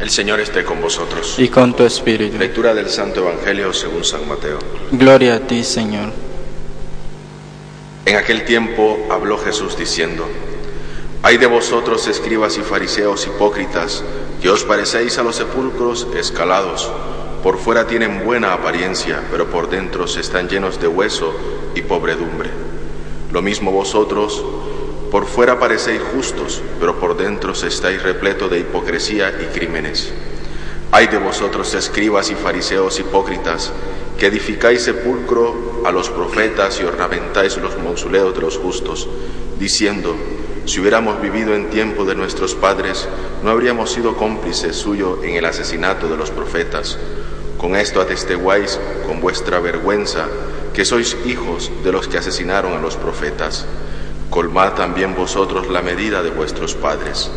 El Señor esté con vosotros. y con tu espíritu. Lectura del Santo Evangelio según San Mateo. Gloria a ti, Señor. En aquel tiempo habló Jesús diciendo, Hay de vosotros escribas y fariseos hipócritas, que os parecéis a los sepulcros escalados. Por fuera tienen buena apariencia, pero por dentro se están llenos de hueso y pobredumbre. Lo mismo vosotros, por fuera parecéis justos, pero por dentro estáis repleto de hipocresía y crímenes. Hay de vosotros escribas y fariseos hipócritas, que edificáis sepulcro a los profetas y ornamentáis los mausoleos de los justos, diciendo, si hubiéramos vivido en tiempo de nuestros padres, no habríamos sido cómplices suyo en el asesinato de los profetas. Con esto atestiguáis con vuestra vergüenza que sois hijos de los que asesinaron a los profetas. Colmad también vosotros la medida de vuestros padres.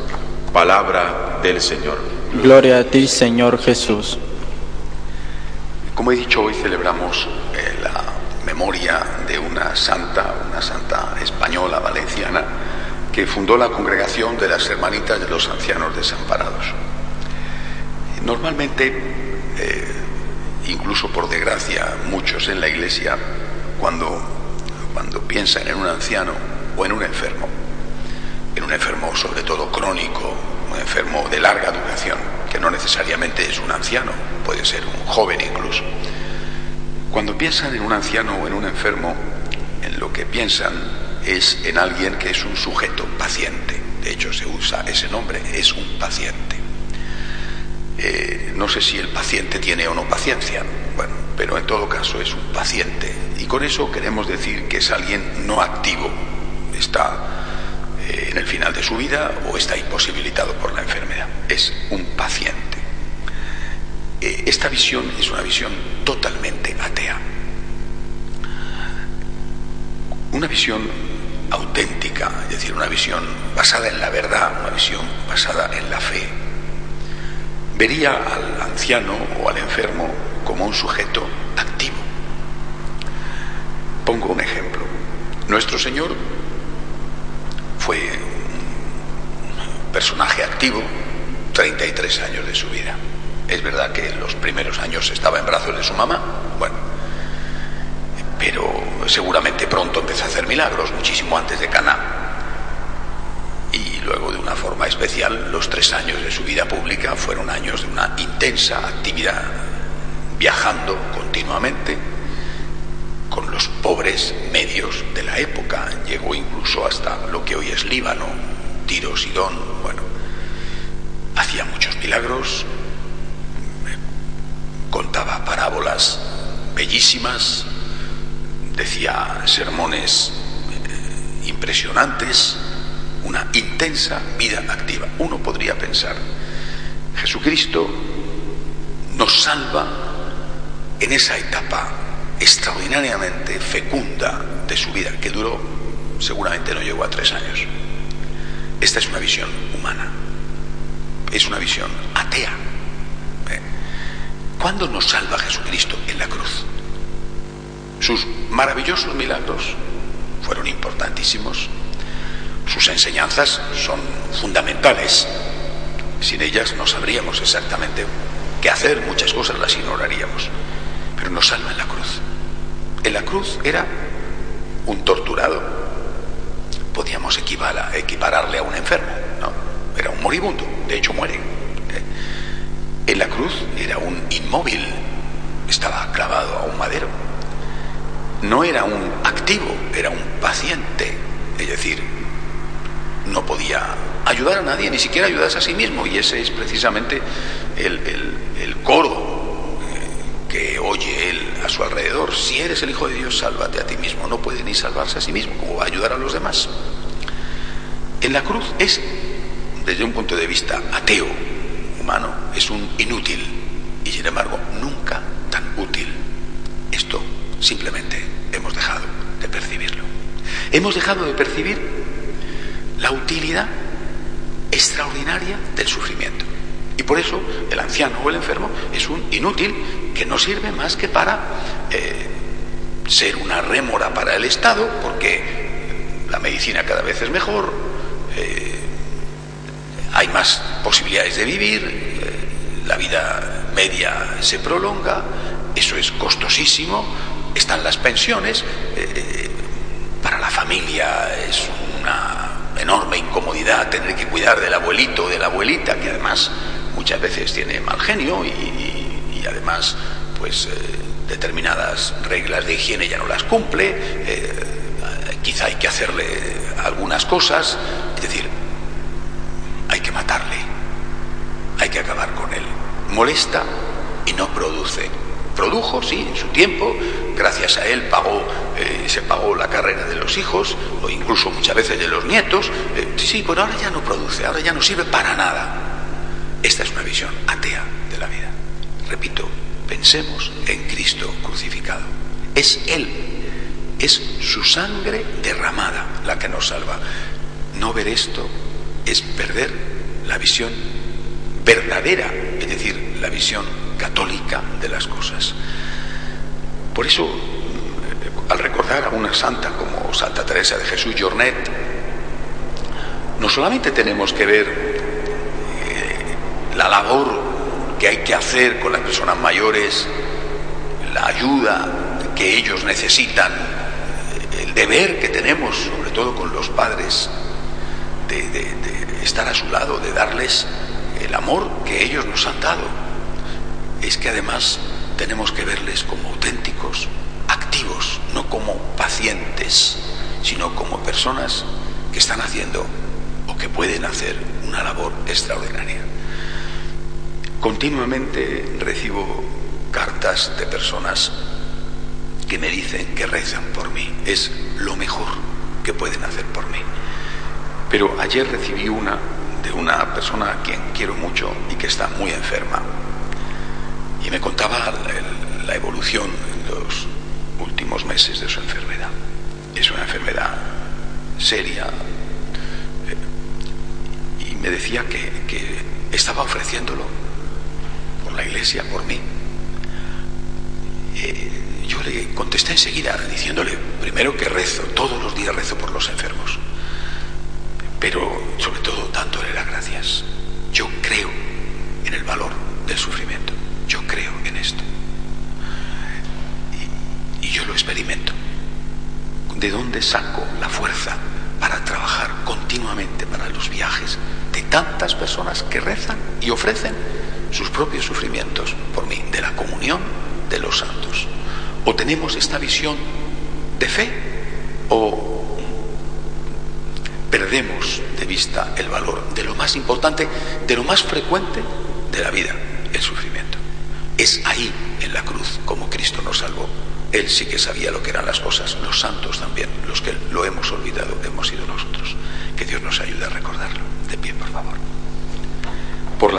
Palabra del Señor. Gloria a ti, Señor Jesús. Como he dicho, hoy celebramos eh, la memoria de una santa, una santa española, valenciana, que fundó la congregación de las Hermanitas de los Ancianos Desamparados. Normalmente, eh, incluso por desgracia, muchos en la Iglesia, cuando, cuando piensan en un anciano o en un enfermo, en un enfermo sobre todo crónico, un enfermo de larga duración, que no necesariamente es un anciano, puede ser un joven incluso. Cuando piensan en un anciano o en un enfermo, en lo que piensan es en alguien que es un sujeto paciente. De hecho, se usa ese nombre, es un paciente. Eh, no sé si el paciente tiene o no paciencia, bueno, pero en todo caso es un paciente. Y con eso queremos decir que es alguien no activo, está eh, en el final de su vida o está imposibilitado por la enfermedad. Es un paciente. Eh, esta visión es una visión totalmente atea. Una visión auténtica, es decir, una visión basada en la verdad, una visión basada en la fe. Vería al anciano o al enfermo como un sujeto activo. Pongo un ejemplo. Nuestro Señor fue un personaje activo 33 años de su vida. Es verdad que los primeros años estaba en brazos de su mamá, bueno, pero seguramente pronto empezó a hacer milagros, muchísimo antes de Caná. Y luego de una forma especial, los tres años de su vida pública fueron años de una intensa actividad, viajando continuamente con los pobres medios de la época. Llegó incluso hasta lo que hoy es Líbano, Tiro, Sidón, bueno. Hacía muchos milagros, contaba parábolas bellísimas, decía sermones eh, impresionantes, una intensa vida activa. Uno podría pensar, Jesucristo nos salva en esa etapa extraordinariamente fecunda de su vida, que duró, seguramente no llegó a tres años. Esta es una visión humana, es una visión atea. ¿Eh? ¿Cuándo nos salva Jesucristo? En la cruz. Sus maravillosos milagros fueron importantísimos. Sus enseñanzas son fundamentales. Sin ellas no sabríamos exactamente qué hacer, muchas cosas las ignoraríamos. Pero nos salva en la cruz. En la cruz era un torturado. Podíamos equipararle a un enfermo, ¿no? Era un moribundo, de hecho muere. ¿eh? En la cruz era un inmóvil, estaba clavado a un madero. No era un activo, era un paciente, es decir, no podía ayudar a nadie, ni siquiera ayudarse a sí mismo, y ese es precisamente el, coro oye él a su alrededor. Si eres el Hijo de Dios, sálvate a ti mismo. No puede ni salvarse a sí mismo, ¿cómo va a ayudar a los demás? En la cruz es, desde un punto de vista ateo, humano, es un inútil, y sin embargo, nunca tan útil. Esto simplemente hemos dejado de percibirlo. Hemos dejado de percibir la utilidad extraordinaria del sufrimiento. Y por eso el anciano o el enfermo es un inútil que no sirve más que para eh, ser una rémora para el Estado, porque la medicina cada vez es mejor, eh, hay más posibilidades de vivir, eh, la vida media se prolonga, eso es costosísimo, están las pensiones, para la familia es una enorme incomodidad tener que cuidar del abuelito o de la abuelita, que además muchas veces tiene mal genio y, además pues eh, determinadas reglas de higiene ya no las cumple, eh, quizá hay que hacerle algunas cosas, es decir, hay que matarle, hay que acabar con él. Molesta y no produce. Produjo, sí, en su tiempo, gracias a él pagó, eh, se pagó la carrera de los hijos, o incluso muchas veces de los nietos, sí, pero ahora ya no produce, ahora ya no sirve para nada. Esta es una visión atea de la vida. Repito, pensemos en Cristo crucificado. Es Él, es su sangre derramada la que nos salva. No ver esto es perder la visión verdadera, es decir, la visión católica de las cosas. Por eso, al recordar a una santa como Santa Teresa de Jesús Jornet, no solamente tenemos que ver la labor que hay que hacer con las personas mayores, la ayuda que ellos necesitan, el deber que tenemos, sobre todo con los padres, de estar a su lado, de darles el amor que ellos nos han dado. Es que además tenemos que verles como auténticos, activos, no como pacientes, sino como personas que están haciendo o que pueden hacer una labor extraordinaria. Continuamente recibo cartas de personas que me dicen que rezan por mí. Es lo mejor que pueden hacer por mí. Pero ayer recibí una de una persona a quien quiero mucho y que está muy enferma. Y me contaba la, evolución en los últimos meses de su enfermedad. Es una enfermedad seria. Eh, y me decía que, estaba ofreciéndolo la iglesia, por mí. Eh, yo le contesté enseguida diciéndole, primero que rezo, todos los días rezo por los enfermos pero sobre todo dándole las gracias. Yo creo en el valor del sufrimiento, yo creo en esto. Y, yo lo experimento. ¿De dónde saco la fuerza para trabajar continuamente para los viajes de tantas personas que rezan y ofrecen sus propios sufrimientos por mí, de la comunión de los santos. O tenemos esta visión de fe o perdemos de vista el valor de lo más importante, de lo más frecuente de la vida, el sufrimiento. Es ahí, en la cruz, como Cristo nos salvó. Él sí que sabía lo que eran las cosas, los santos también, los que lo hemos olvidado, hemos sido nosotros. Que Dios nos ayude a recordarlo. De pie, por favor.